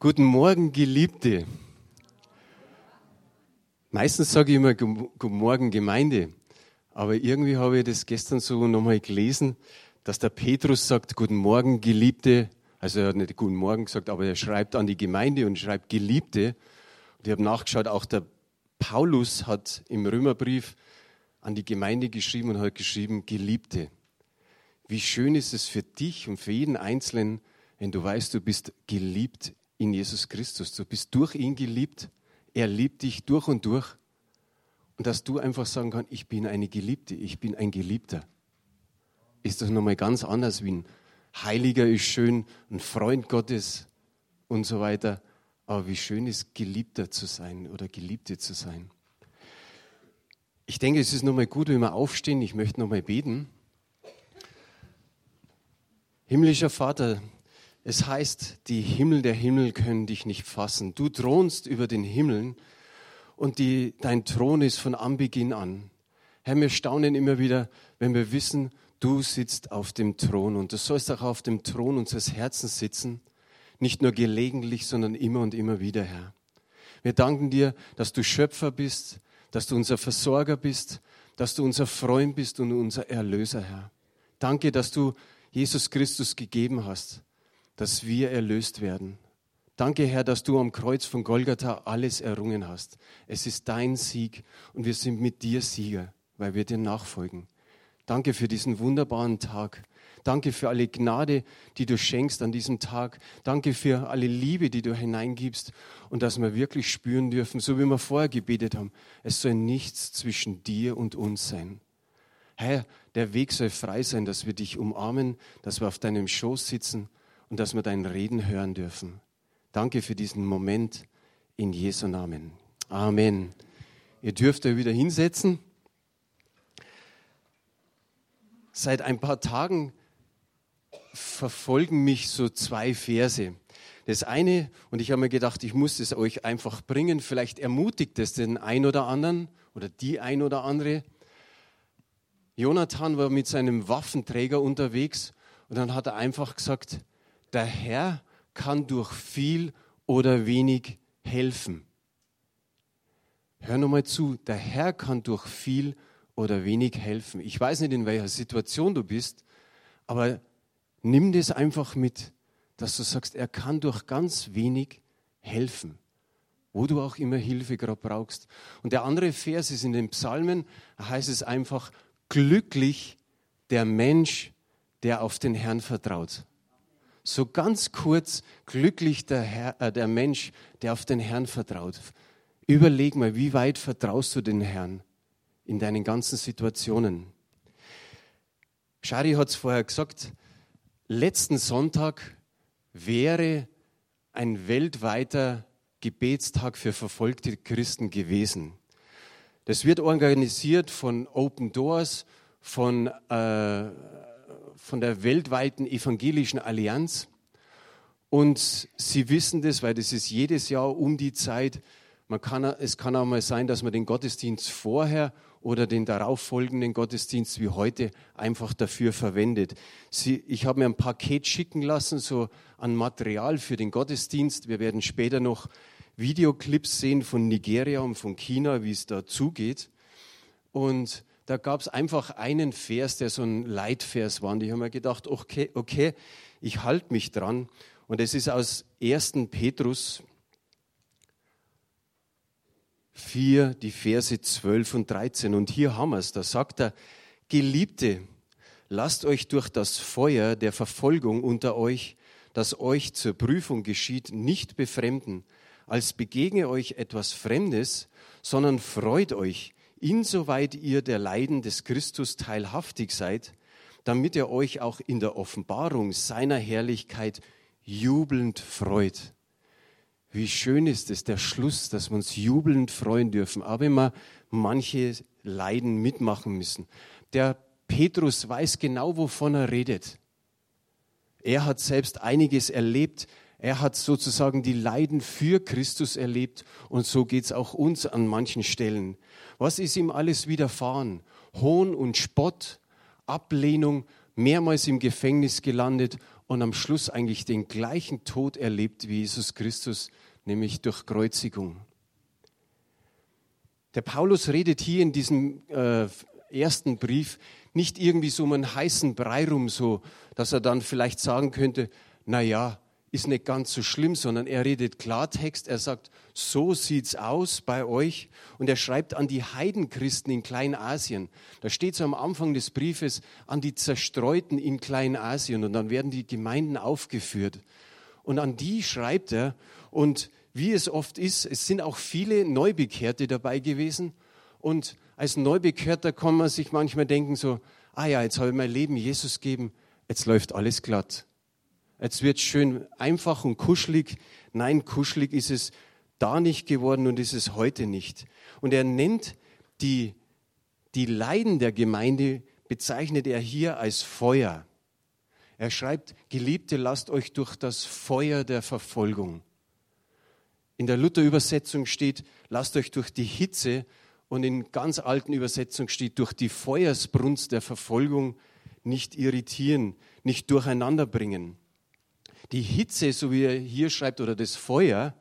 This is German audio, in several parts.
Guten Morgen, Geliebte. Meistens sage ich immer Guten Morgen, Gemeinde. Aber irgendwie habe ich das gestern so nochmal gelesen, dass der Petrus sagt Guten Morgen, Geliebte. Also er hat nicht Guten Morgen gesagt, aber er schreibt an die Gemeinde und schreibt Geliebte. Und ich habe nachgeschaut, auch der Paulus hat im Römerbrief an die Gemeinde geschrieben und hat geschrieben Geliebte. Wie schön ist es für dich und für jeden Einzelnen, wenn du weißt, du bist geliebt in Jesus Christus. Du bist durch ihn geliebt. Er liebt dich durch und durch. Und dass du einfach sagen kannst, ich bin eine Geliebte, ich bin ein Geliebter. Ist das nochmal ganz anders wie ein Heiliger ist schön, ein Freund Gottes und so weiter. Aber wie schön ist, Geliebter zu sein oder Geliebte zu sein. Ich denke, es ist nochmal gut, wenn wir aufstehen. Ich möchte nochmal beten. Himmlischer Vater, es heißt, die Himmel der Himmel können dich nicht fassen. Du thronst über den Himmeln und die, dein Thron ist von Anbeginn an. Herr, wir staunen immer wieder, wenn wir wissen, du sitzt auf dem Thron und du sollst auch auf dem Thron unseres Herzens sitzen, nicht nur gelegentlich, sondern immer und immer wieder, Herr. Wir danken dir, dass du Schöpfer bist, dass du unser Versorger bist, dass du unser Freund bist und unser Erlöser, Herr. Danke, dass du Jesus Christus gegeben hast, dass wir erlöst werden. Danke, Herr, dass du am Kreuz von Golgatha alles errungen hast. Es ist dein Sieg und wir sind mit dir Sieger, weil wir dir nachfolgen. Danke für diesen wunderbaren Tag. Danke für alle Gnade, die du schenkst an diesem Tag. Danke für alle Liebe, die du hineingibst und dass wir wirklich spüren dürfen, so wie wir vorher gebetet haben, es soll nichts zwischen dir und uns sein. Herr, der Weg soll frei sein, dass wir dich umarmen, dass wir auf deinem Schoß sitzen und dass wir dein Reden hören dürfen. Danke für diesen Moment in Jesu Namen. Amen. Ihr dürft euch wieder hinsetzen. Seit ein paar Tagen verfolgen mich so zwei Verse. Das eine, und ich habe mir gedacht, ich muss es euch einfach bringen, vielleicht ermutigt es den ein oder anderen oder die ein oder andere. Jonathan war mit seinem Waffenträger unterwegs und dann hat er einfach gesagt, der Herr kann durch viel oder wenig helfen. Hör nochmal zu, der Herr kann durch viel oder wenig helfen. Ich weiß nicht, in welcher Situation du bist, aber nimm das einfach mit, dass du sagst, er kann durch ganz wenig helfen, wo du auch immer Hilfe gerade brauchst. Und der andere Vers ist in den Psalmen, da heißt es einfach, glücklich der Mensch, der auf den Herrn vertraut. So ganz kurz, glücklich der, Herr, äh, der Mensch, der auf den Herrn vertraut. Überleg mal, wie weit vertraust du den Herrn in deinen ganzen Situationen? Shari hat es vorher gesagt, letzten Sonntag wäre ein weltweiter Gebetstag für verfolgte Christen gewesen. Das wird organisiert von Open Doors, von äh, von der weltweiten evangelischen Allianz. Und sie wissen das, weil das ist jedes Jahr um die Zeit. Man kann, es kann auch mal sein, dass man den Gottesdienst vorher oder den darauffolgenden Gottesdienst wie heute einfach dafür verwendet. Sie, ich habe mir ein Paket schicken lassen, so an Material für den Gottesdienst. Wir werden später noch Videoclips sehen von Nigeria und von China, wie es da zugeht. Und da gab es einfach einen Vers, der so ein Leitvers war. Und ich habe mir gedacht, okay, okay ich halte mich dran. Und es ist aus 1. Petrus 4, die Verse 12 und 13. Und hier haben wir es. Da sagt er, Geliebte, lasst euch durch das Feuer der Verfolgung unter euch, das euch zur Prüfung geschieht, nicht befremden, als begegne euch etwas Fremdes, sondern freut euch, insoweit ihr der Leiden des Christus teilhaftig seid, damit ihr euch auch in der Offenbarung seiner Herrlichkeit jubelnd freut. Wie schön ist es, der Schluss, dass wir uns jubelnd freuen dürfen, aber immer manche Leiden mitmachen müssen. Der Petrus weiß genau, wovon er redet. Er hat selbst einiges erlebt. Er hat sozusagen die Leiden für Christus erlebt und so geht es auch uns an manchen Stellen. Was ist ihm alles widerfahren? Hohn und Spott, Ablehnung, mehrmals im Gefängnis gelandet und am Schluss eigentlich den gleichen Tod erlebt wie Jesus Christus, nämlich durch Kreuzigung. Der Paulus redet hier in diesem äh, ersten Brief nicht irgendwie so um einen heißen Brei rum, so dass er dann vielleicht sagen könnte, na ja, ist nicht ganz so schlimm, sondern er redet Klartext. Er sagt, so sieht's aus bei euch. Und er schreibt an die Heidenchristen in Kleinasien. Da steht so am Anfang des Briefes an die Zerstreuten in Kleinasien. Und dann werden die Gemeinden aufgeführt. Und an die schreibt er. Und wie es oft ist, es sind auch viele Neubekehrte dabei gewesen. Und als Neubekehrter kann man sich manchmal denken so, ah ja, jetzt habe ich mein Leben Jesus gegeben, jetzt läuft alles glatt. Jetzt wird schön einfach und kuschelig. Nein, kuschelig ist es da nicht geworden und ist es heute nicht. Und er nennt die, die Leiden der Gemeinde, bezeichnet er hier als Feuer. Er schreibt, Geliebte, lasst euch durch das Feuer der Verfolgung. In der Luther-Übersetzung steht, lasst euch durch die Hitze und in ganz alten Übersetzungen steht, durch die Feuersbrunst der Verfolgung nicht irritieren, nicht durcheinander bringen die Hitze, so wie er hier schreibt, oder das Feuer,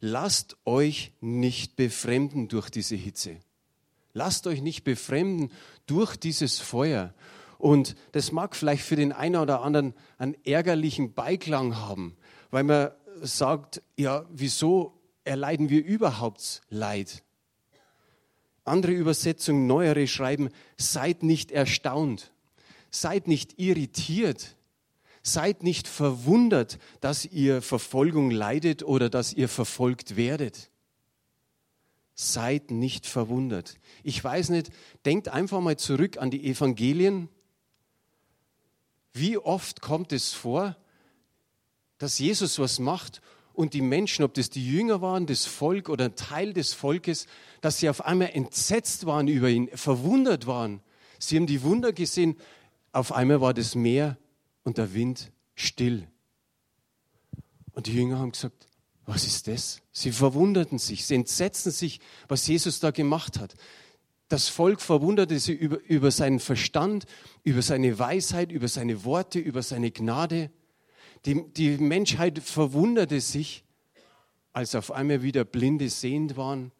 lasst euch nicht befremden durch diese Hitze. Lasst euch nicht befremden durch dieses Feuer. Und das mag vielleicht für den einen oder anderen einen ärgerlichen Beiklang haben, weil man sagt, ja, wieso erleiden wir überhaupt Leid? Andere Übersetzungen, neuere schreiben, seid nicht erstaunt, seid nicht irritiert, Seid nicht verwundert, dass ihr Verfolgung leidet oder dass ihr verfolgt werdet. Seid nicht verwundert. Ich weiß nicht, denkt einfach mal zurück an die Evangelien. Wie oft kommt es vor, dass Jesus was macht und die Menschen, ob das die Jünger waren, das Volk oder ein Teil des Volkes, dass sie auf einmal entsetzt waren über ihn, verwundert waren. Sie haben die Wunder gesehen, auf einmal war das Meer und der Wind still. Und die Jünger haben gesagt, was ist das? Sie verwunderten sich, sie entsetzten sich, was Jesus da gemacht hat. Das Volk verwunderte sich über, über seinen Verstand, über seine Weisheit, über seine Worte, über seine Gnade. Die, die Menschheit verwunderte sich, als auf einmal wieder Blinde sehend waren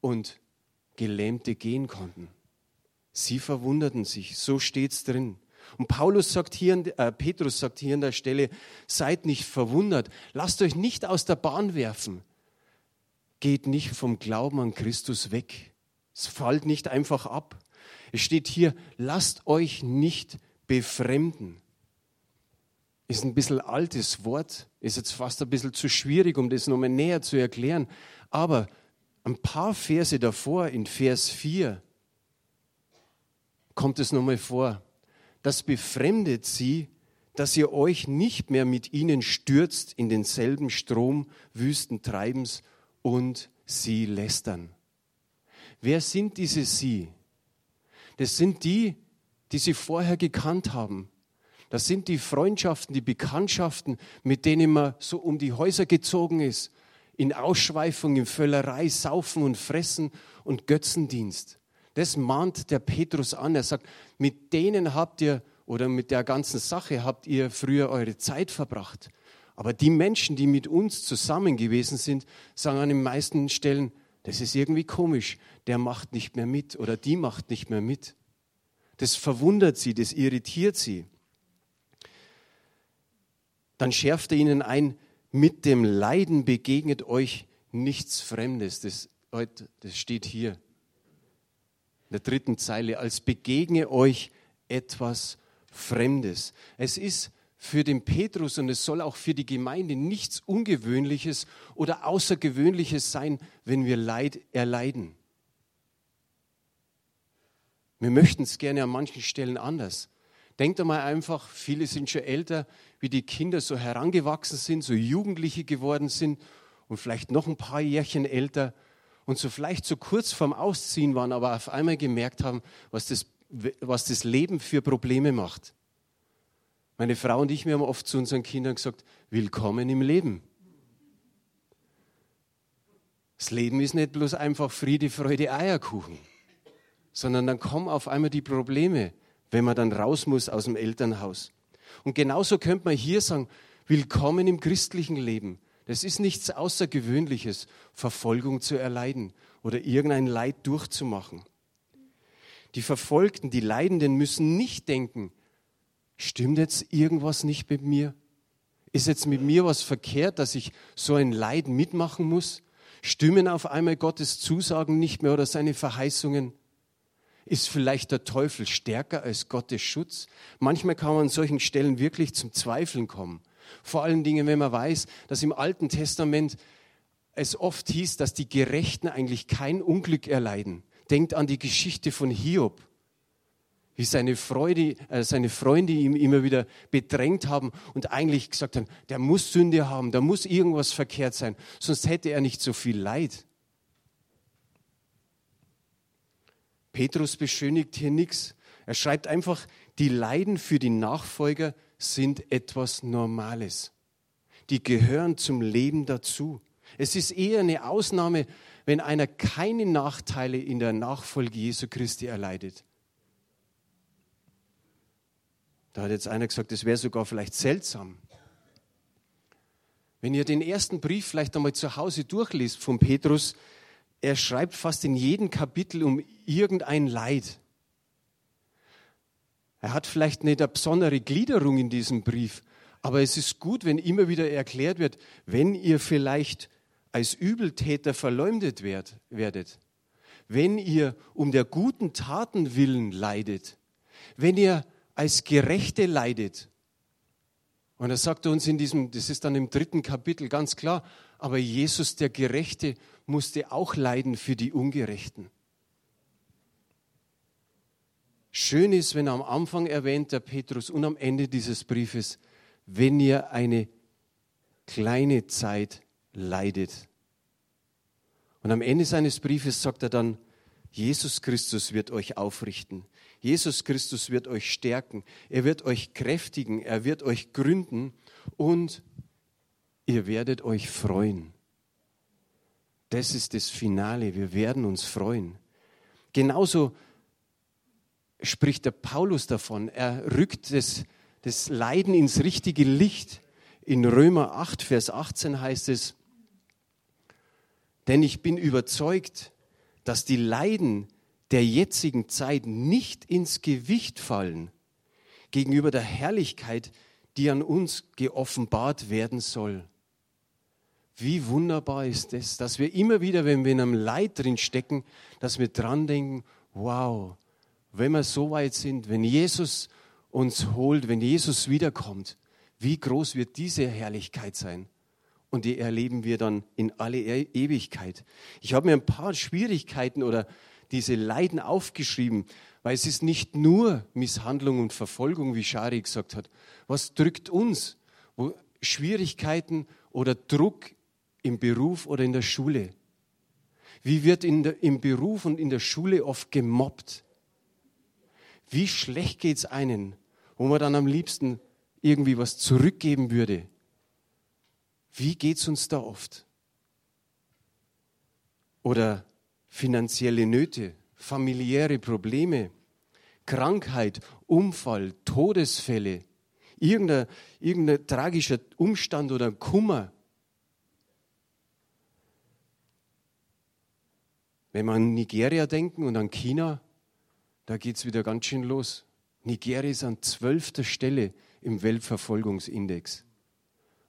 und Gelähmte gehen konnten. Sie verwunderten sich, so steht's drin. Und Paulus sagt hier, äh, Petrus sagt hier an der Stelle, seid nicht verwundert, lasst euch nicht aus der Bahn werfen. Geht nicht vom Glauben an Christus weg. Es fällt nicht einfach ab. Es steht hier, lasst euch nicht befremden. Ist ein bisschen altes Wort, ist jetzt fast ein bisschen zu schwierig, um das nochmal näher zu erklären. Aber ein paar Verse davor, in Vers 4, kommt es nochmal vor das befremdet sie, dass ihr euch nicht mehr mit ihnen stürzt in denselben Strom wüsten Treibens und sie lästern. Wer sind diese sie? Das sind die, die sie vorher gekannt haben. Das sind die Freundschaften, die Bekanntschaften, mit denen man so um die Häuser gezogen ist, in Ausschweifung, in Völlerei, Saufen und Fressen und Götzendienst. Das mahnt der Petrus an. Er sagt, mit denen habt ihr oder mit der ganzen Sache habt ihr früher eure Zeit verbracht. Aber die Menschen, die mit uns zusammen gewesen sind, sagen an den meisten Stellen, das ist irgendwie komisch, der macht nicht mehr mit oder die macht nicht mehr mit. Das verwundert sie, das irritiert sie. Dann schärft er ihnen ein, mit dem Leiden begegnet euch nichts Fremdes. Das, das steht hier in der dritten Zeile, als begegne euch etwas Fremdes. Es ist für den Petrus und es soll auch für die Gemeinde nichts Ungewöhnliches oder Außergewöhnliches sein, wenn wir Leid erleiden. Wir möchten es gerne an manchen Stellen anders. Denkt einmal einfach, viele sind schon älter, wie die Kinder so herangewachsen sind, so Jugendliche geworden sind und vielleicht noch ein paar Jährchen älter und so vielleicht so kurz vorm Ausziehen waren, aber auf einmal gemerkt haben, was das, was das Leben für Probleme macht. Meine Frau und ich, wir haben oft zu unseren Kindern gesagt, willkommen im Leben. Das Leben ist nicht bloß einfach Friede, Freude, Eierkuchen, sondern dann kommen auf einmal die Probleme, wenn man dann raus muss aus dem Elternhaus. Und genauso könnte man hier sagen, willkommen im christlichen Leben. Das ist nichts Außergewöhnliches, Verfolgung zu erleiden oder irgendein Leid durchzumachen. Die Verfolgten, die Leidenden müssen nicht denken, stimmt jetzt irgendwas nicht mit mir? Ist jetzt mit mir was verkehrt, dass ich so ein Leid mitmachen muss? Stimmen auf einmal Gottes Zusagen nicht mehr oder seine Verheißungen? Ist vielleicht der Teufel stärker als Gottes Schutz? Manchmal kann man an solchen Stellen wirklich zum Zweifeln kommen. Vor allen Dingen, wenn man weiß, dass im Alten Testament es oft hieß, dass die Gerechten eigentlich kein Unglück erleiden. Denkt an die Geschichte von Hiob, wie seine, Freude, äh, seine Freunde ihm immer wieder bedrängt haben und eigentlich gesagt haben, der muss Sünde haben, da muss irgendwas verkehrt sein, sonst hätte er nicht so viel Leid. Petrus beschönigt hier nichts. Er schreibt einfach, die Leiden für die Nachfolger sind etwas Normales. Die gehören zum Leben dazu. Es ist eher eine Ausnahme, wenn einer keine Nachteile in der Nachfolge Jesu Christi erleidet. Da hat jetzt einer gesagt, das wäre sogar vielleicht seltsam. Wenn ihr den ersten Brief vielleicht einmal zu Hause durchliest von Petrus, er schreibt fast in jedem Kapitel um irgendein Leid. Er hat vielleicht nicht eine besondere Gliederung in diesem Brief, aber es ist gut, wenn immer wieder erklärt wird, wenn ihr vielleicht als Übeltäter verleumdet werdet, wenn ihr um der guten Taten willen leidet, wenn ihr als Gerechte leidet. Und er sagt uns in diesem, das ist dann im dritten Kapitel ganz klar, aber Jesus der Gerechte musste auch leiden für die Ungerechten. Schön ist, wenn am Anfang erwähnt, der Petrus, und am Ende dieses Briefes, wenn ihr eine kleine Zeit leidet. Und am Ende seines Briefes sagt er dann, Jesus Christus wird euch aufrichten. Jesus Christus wird euch stärken. Er wird euch kräftigen. Er wird euch gründen und ihr werdet euch freuen. Das ist das Finale. Wir werden uns freuen. Genauso spricht der Paulus davon. Er rückt das, das Leiden ins richtige Licht. In Römer 8, Vers 18 heißt es, denn ich bin überzeugt, dass die Leiden der jetzigen Zeit nicht ins Gewicht fallen gegenüber der Herrlichkeit, die an uns geoffenbart werden soll. Wie wunderbar ist es, dass wir immer wieder, wenn wir in einem Leid drin stecken, dass wir dran denken, wow, wenn wir so weit sind, wenn Jesus uns holt, wenn Jesus wiederkommt, wie groß wird diese Herrlichkeit sein? Und die erleben wir dann in alle e Ewigkeit. Ich habe mir ein paar Schwierigkeiten oder diese Leiden aufgeschrieben, weil es ist nicht nur Misshandlung und Verfolgung, wie Schari gesagt hat. Was drückt uns? Schwierigkeiten oder Druck im Beruf oder in der Schule? Wie wird der, im Beruf und in der Schule oft gemobbt? Wie schlecht geht es einen, wo man dann am liebsten irgendwie was zurückgeben würde? Wie geht es uns da oft? Oder finanzielle Nöte, familiäre Probleme, Krankheit, Unfall, Todesfälle, irgendein, irgendein tragischer Umstand oder Kummer. Wenn wir an Nigeria denken und an China, da geht es wieder ganz schön los. Nigeria ist an zwölfter Stelle im Weltverfolgungsindex.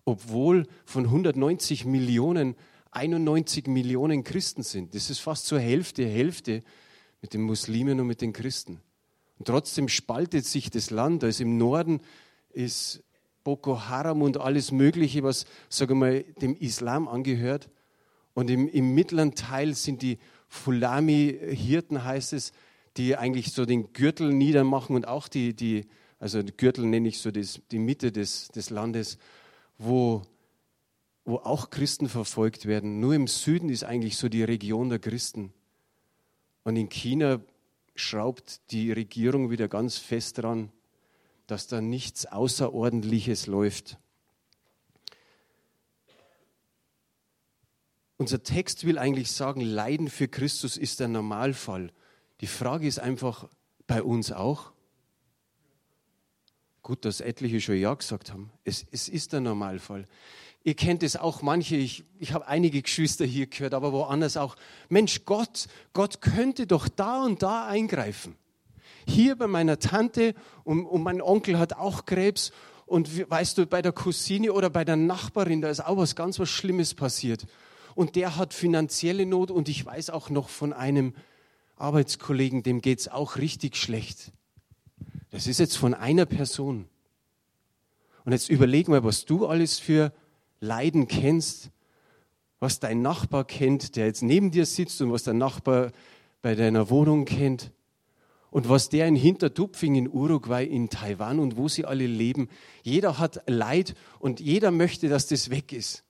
Obwohl von 190 Millionen 91 Millionen Christen sind. Das ist fast zur Hälfte, Hälfte mit den Muslimen und mit den Christen. Und trotzdem spaltet sich das Land. Also im Norden ist Boko Haram und alles Mögliche, was, sage mal, dem Islam angehört. Und im, im mittleren Teil sind die Fulami-Hirten, heißt es, die eigentlich so den Gürtel niedermachen und auch die, die also Gürtel nenne ich so das, die Mitte des, des Landes, wo, wo auch Christen verfolgt werden. Nur im Süden ist eigentlich so die Region der Christen. Und in China schraubt die Regierung wieder ganz fest dran, dass da nichts Außerordentliches läuft. Unser Text will eigentlich sagen, Leiden für Christus ist der Normalfall. Die Frage ist einfach bei uns auch. Gut, dass etliche schon Ja gesagt haben. Es, es ist der Normalfall. Ihr kennt es auch manche, ich, ich habe einige Geschwister hier gehört, aber woanders auch. Mensch, Gott, Gott könnte doch da und da eingreifen. Hier bei meiner Tante und, und mein Onkel hat auch Krebs und weißt du, bei der Cousine oder bei der Nachbarin, da ist auch was ganz was Schlimmes passiert. Und der hat finanzielle Not und ich weiß auch noch von einem Arbeitskollegen, dem geht es auch richtig schlecht. Das ist jetzt von einer Person. Und jetzt überleg mal, was du alles für Leiden kennst, was dein Nachbar kennt, der jetzt neben dir sitzt und was der Nachbar bei deiner Wohnung kennt und was der in Hintertupfing in Uruguay, in Taiwan und wo sie alle leben. Jeder hat Leid und jeder möchte, dass das weg ist.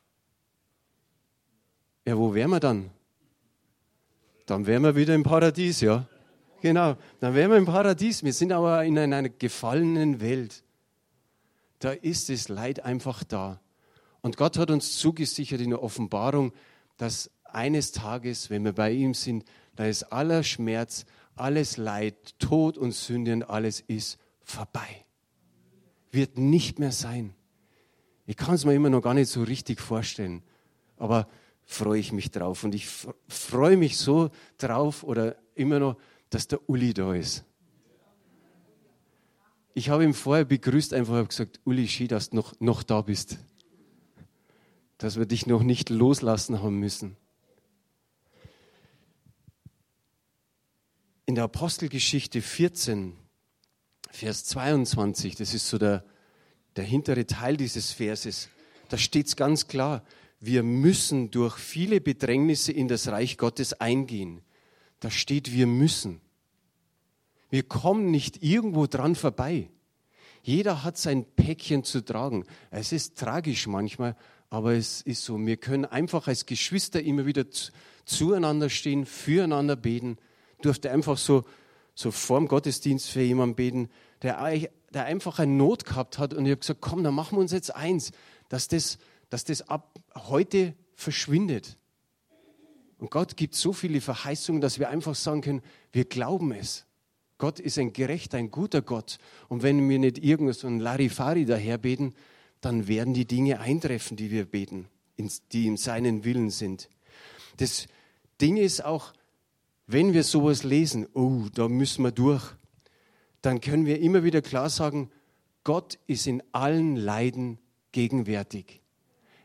Ja, wo wären wir dann? Dann wären wir wieder im Paradies, ja. Genau, dann wären wir im Paradies. Wir sind aber in einer gefallenen Welt. Da ist das Leid einfach da. Und Gott hat uns zugesichert in der Offenbarung, dass eines Tages, wenn wir bei ihm sind, da ist aller Schmerz, alles Leid, Tod und Sünde und alles ist vorbei. Wird nicht mehr sein. Ich kann es mir immer noch gar nicht so richtig vorstellen, aber freue ich mich drauf. Und ich freue mich so drauf oder immer noch, dass der Uli da ist. Ich habe ihn vorher begrüßt, einfach gesagt, Uli, schön, dass du noch, noch da bist dass wir dich noch nicht loslassen haben müssen. In der Apostelgeschichte 14, Vers 22, das ist so der, der hintere Teil dieses Verses, da steht es ganz klar, wir müssen durch viele Bedrängnisse in das Reich Gottes eingehen. Da steht, wir müssen. Wir kommen nicht irgendwo dran vorbei. Jeder hat sein Päckchen zu tragen. Es ist tragisch manchmal, aber es ist so, wir können einfach als Geschwister immer wieder zueinander stehen, füreinander beten. Ich durfte einfach so, so vorm Gottesdienst für jemanden beten, der, der einfach eine Not gehabt hat. Und ich habe gesagt, komm, dann machen wir uns jetzt eins, dass das, dass das ab heute verschwindet. Und Gott gibt so viele Verheißungen, dass wir einfach sagen können, wir glauben es. Gott ist ein gerechter, ein guter Gott. Und wenn wir nicht irgend so ein Larifari daherbeten, dann werden die Dinge eintreffen, die wir beten, die in seinen Willen sind. Das Ding ist auch, wenn wir sowas lesen, oh, da müssen wir durch, dann können wir immer wieder klar sagen, Gott ist in allen Leiden gegenwärtig.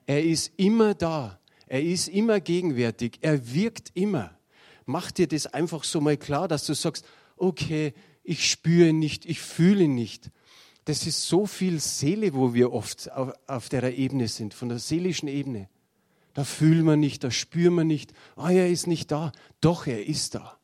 Er ist immer da. Er ist immer gegenwärtig. Er wirkt immer. Mach dir das einfach so mal klar, dass du sagst, okay, ich spüre nicht, ich fühle nicht das ist so viel Seele, wo wir oft auf, auf der Ebene sind, von der seelischen Ebene. Da fühlen wir nicht, da spüren wir nicht, ah, er ist nicht da. Doch, er ist da.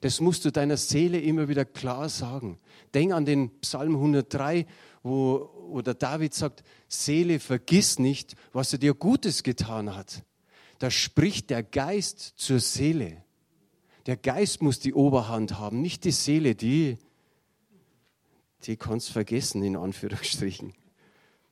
Das musst du deiner Seele immer wieder klar sagen. Denk an den Psalm 103, wo, wo der David sagt, Seele, vergiss nicht, was er dir Gutes getan hat. Da spricht der Geist zur Seele. Der Geist muss die Oberhand haben, nicht die Seele, die die kannst vergessen, in Anführungsstrichen.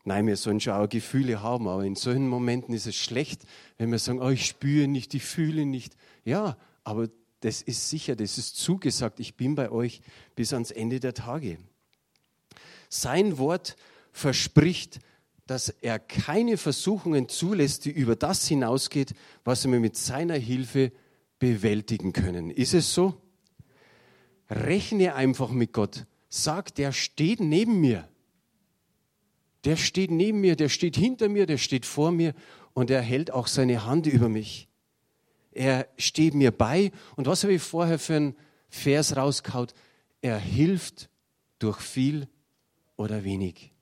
Nein, wir sollen schon auch Gefühle haben, aber in solchen Momenten ist es schlecht, wenn wir sagen, oh, ich spüre nicht, ich fühle nicht. Ja, aber das ist sicher, das ist zugesagt, ich bin bei euch bis ans Ende der Tage. Sein Wort verspricht, dass er keine Versuchungen zulässt, die über das hinausgeht, was wir mit seiner Hilfe bewältigen können. Ist es so? Rechne einfach mit Gott sagt, der steht neben mir. Der steht neben mir, der steht hinter mir, der steht vor mir und er hält auch seine Hand über mich. Er steht mir bei und was habe ich vorher für einen Vers rauskaut? Er hilft durch viel oder wenig.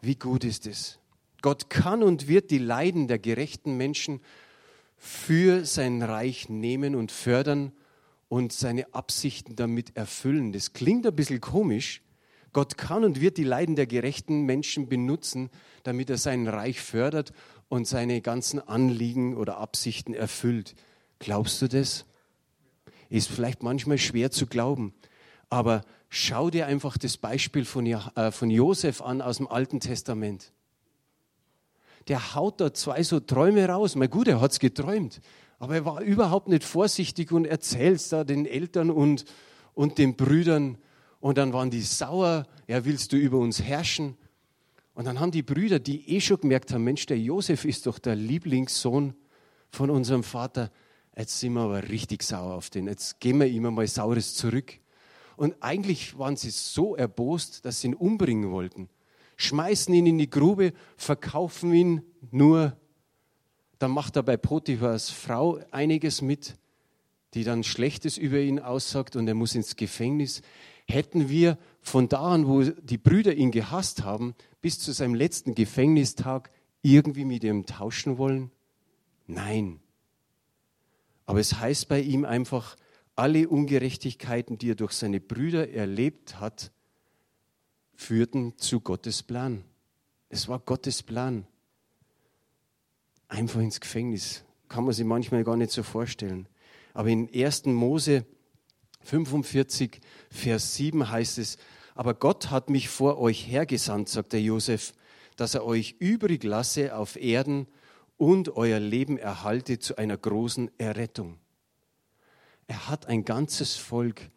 Wie gut ist es? Gott kann und wird die Leiden der gerechten Menschen für sein Reich nehmen und fördern und seine Absichten damit erfüllen. Das klingt ein bisschen komisch. Gott kann und wird die Leiden der gerechten Menschen benutzen, damit er sein Reich fördert und seine ganzen Anliegen oder Absichten erfüllt. Glaubst du das? Ist vielleicht manchmal schwer zu glauben, aber schau dir einfach das Beispiel von, äh, von Josef an aus dem Alten Testament. Der haut da zwei so Träume raus. Mal gut, er hat es geträumt. Aber er war überhaupt nicht vorsichtig und erzählt es da den Eltern und, und den Brüdern. Und dann waren die sauer, ja, willst du über uns herrschen? Und dann haben die Brüder, die eh schon gemerkt haben, Mensch, der Josef ist doch der Lieblingssohn von unserem Vater, jetzt sind wir aber richtig sauer auf den, jetzt geben wir ihm mal Saures zurück. Und eigentlich waren sie so erbost, dass sie ihn umbringen wollten. Schmeißen ihn in die Grube, verkaufen ihn nur. Dann macht er bei Potiphas Frau einiges mit, die dann Schlechtes über ihn aussagt und er muss ins Gefängnis. Hätten wir von da an, wo die Brüder ihn gehasst haben, bis zu seinem letzten Gefängnistag irgendwie mit ihm tauschen wollen? Nein. Aber es heißt bei ihm einfach, alle Ungerechtigkeiten, die er durch seine Brüder erlebt hat, führten zu Gottes Plan. Es war Gottes Plan. Einfach ins Gefängnis. Kann man sich manchmal gar nicht so vorstellen. Aber in 1. Mose 45, Vers 7 heißt es, aber Gott hat mich vor euch hergesandt, sagt der Josef, dass er euch übrig lasse auf Erden und euer Leben erhalte zu einer großen Errettung. Er hat ein ganzes Volk,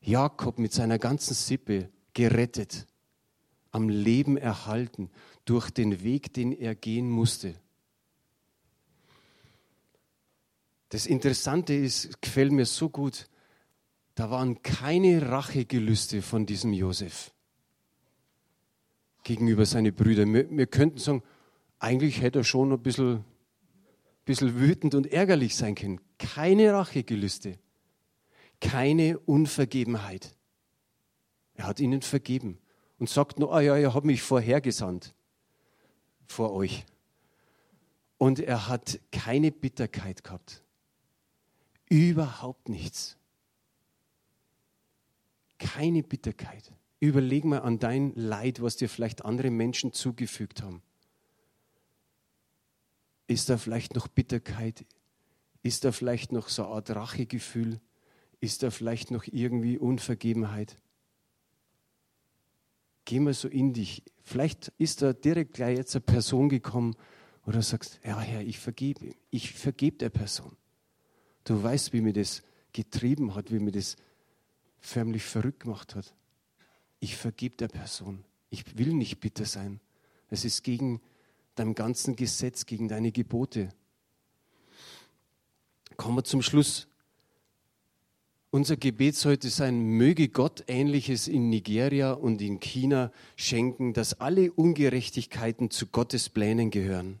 Jakob mit seiner ganzen Sippe, gerettet, am Leben erhalten durch den Weg, den er gehen musste. Das Interessante ist, gefällt mir so gut, da waren keine Rachegelüste von diesem Josef gegenüber seinen Brüdern. Wir, wir, könnten sagen, eigentlich hätte er schon ein bisschen, bisschen wütend und ärgerlich sein können. Keine Rachegelüste, keine Unvergebenheit. Er hat ihnen vergeben und sagt nur, ah ja, er hat mich vorhergesandt vor euch. Und er hat keine Bitterkeit gehabt. Überhaupt nichts keine Bitterkeit. Überleg mal an dein Leid, was dir vielleicht andere Menschen zugefügt haben. Ist da vielleicht noch Bitterkeit? Ist da vielleicht noch so eine Art Rachegefühl? Ist da vielleicht noch irgendwie Unvergebenheit? Geh mal so in dich. Vielleicht ist da direkt gleich jetzt eine Person gekommen, wo du sagst, ja Herr, ich vergebe. Ich vergebe der Person. Du weißt, wie mir das getrieben hat, wie mir das förmlich verrückt gemacht hat. Ich vergib der Person. Ich will nicht bitter sein. Es ist gegen dein ganzen Gesetz, gegen deine Gebote. Kommen wir zum Schluss. Unser Gebet sollte sein, möge Gott Ähnliches in Nigeria und in China schenken, dass alle Ungerechtigkeiten zu Gottes Plänen gehören.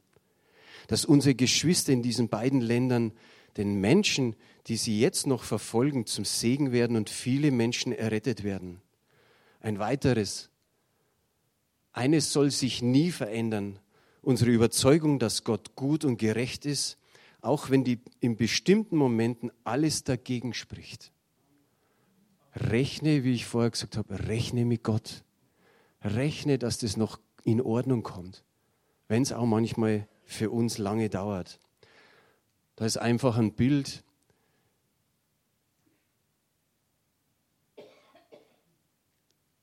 Dass unsere Geschwister in diesen beiden Ländern den Menschen, die sie jetzt noch verfolgen, zum Segen werden und viele Menschen errettet werden. Ein weiteres. Eines soll sich nie verändern. Unsere Überzeugung, dass Gott gut und gerecht ist, auch wenn die in bestimmten Momenten alles dagegen spricht. Rechne, wie ich vorher gesagt habe, rechne mit Gott. Rechne, dass das noch in Ordnung kommt, wenn es auch manchmal für uns lange dauert. Da ist einfach ein Bild.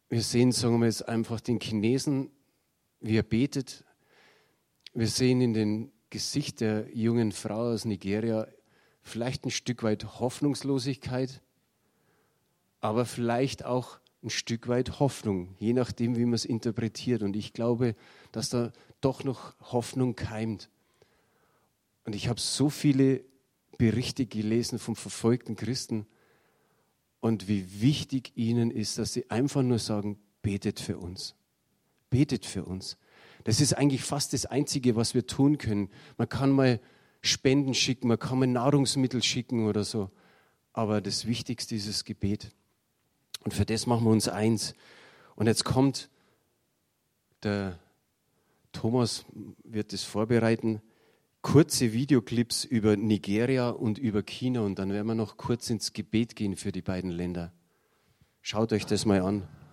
Wir sehen, sagen wir jetzt einfach den Chinesen, wie er betet. Wir sehen in dem Gesicht der jungen Frau aus Nigeria vielleicht ein Stück weit Hoffnungslosigkeit, aber vielleicht auch ein Stück weit Hoffnung, je nachdem, wie man es interpretiert. Und ich glaube, dass da doch noch Hoffnung keimt. Und ich habe so viele Berichte gelesen von verfolgten Christen und wie wichtig ihnen ist, dass sie einfach nur sagen, betet für uns. Betet für uns. Das ist eigentlich fast das Einzige, was wir tun können. Man kann mal Spenden schicken, man kann mal Nahrungsmittel schicken oder so. Aber das Wichtigste ist das Gebet. Und für das machen wir uns eins. Und jetzt kommt der Thomas, wird es vorbereiten kurze Videoclips über Nigeria und über China und dann werden wir noch kurz ins Gebet gehen für die beiden Länder. Schaut euch das mal an.